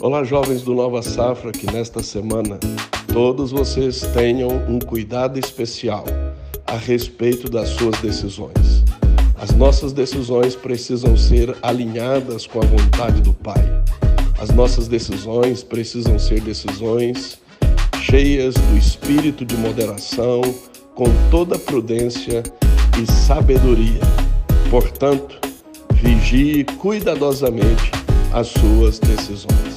Olá, jovens do Nova Safra, que nesta semana todos vocês tenham um cuidado especial a respeito das suas decisões. As nossas decisões precisam ser alinhadas com a vontade do Pai. As nossas decisões precisam ser decisões cheias do espírito de moderação, com toda prudência e sabedoria. Portanto, vigie cuidadosamente as suas decisões.